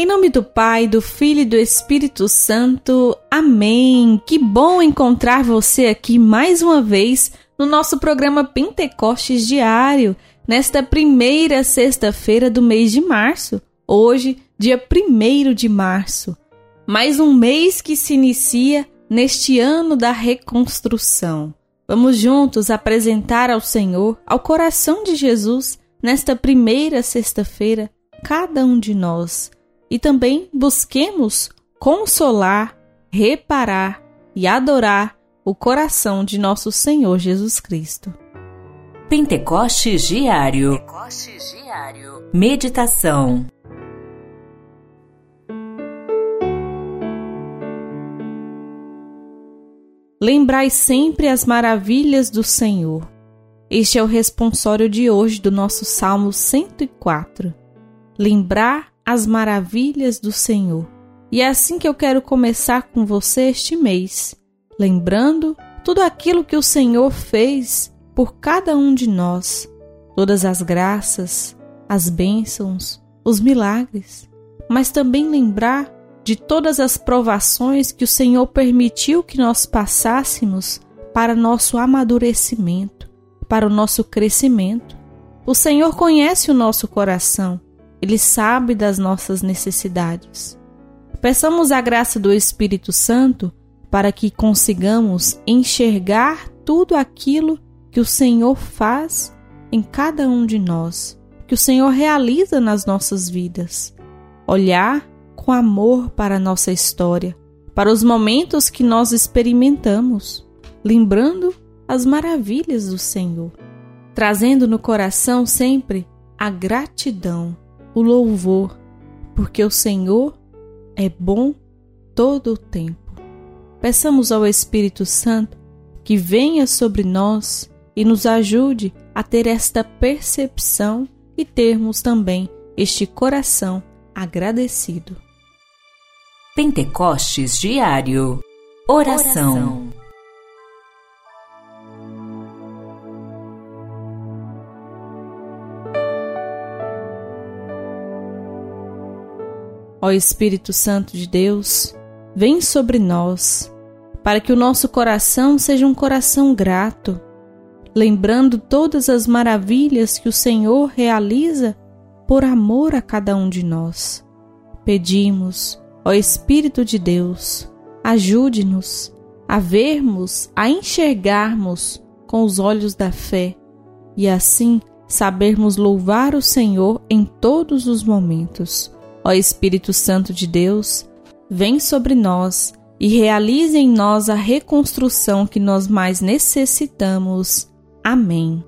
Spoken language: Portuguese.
Em nome do Pai, do Filho e do Espírito Santo. Amém. Que bom encontrar você aqui mais uma vez no nosso programa Pentecostes Diário, nesta primeira sexta-feira do mês de março. Hoje, dia 1 de março. Mais um mês que se inicia neste ano da reconstrução. Vamos juntos apresentar ao Senhor, ao coração de Jesus, nesta primeira sexta-feira, cada um de nós e também busquemos consolar, reparar e adorar o coração de nosso Senhor Jesus Cristo. Pentecostes Diário. Pentecostes Diário. Meditação. Lembrai sempre as maravilhas do Senhor. Este é o responsório de hoje do nosso Salmo 104. Lembrar as maravilhas do Senhor. E é assim que eu quero começar com você este mês, lembrando tudo aquilo que o Senhor fez por cada um de nós, todas as graças, as bênçãos, os milagres, mas também lembrar de todas as provações que o Senhor permitiu que nós passássemos para nosso amadurecimento, para o nosso crescimento. O Senhor conhece o nosso coração ele sabe das nossas necessidades. Peçamos a graça do Espírito Santo para que consigamos enxergar tudo aquilo que o Senhor faz em cada um de nós, que o Senhor realiza nas nossas vidas. Olhar com amor para a nossa história, para os momentos que nós experimentamos, lembrando as maravilhas do Senhor, trazendo no coração sempre a gratidão o louvor, porque o Senhor é bom todo o tempo. Peçamos ao Espírito Santo que venha sobre nós e nos ajude a ter esta percepção e termos também este coração agradecido. Pentecostes Diário Oração. Oração. Ó Espírito Santo de Deus, vem sobre nós, para que o nosso coração seja um coração grato, lembrando todas as maravilhas que o Senhor realiza por amor a cada um de nós. Pedimos, ó Espírito de Deus, ajude-nos a vermos, a enxergarmos com os olhos da fé e assim sabermos louvar o Senhor em todos os momentos Ó Espírito Santo de Deus, vem sobre nós e realize em nós a reconstrução que nós mais necessitamos. Amém.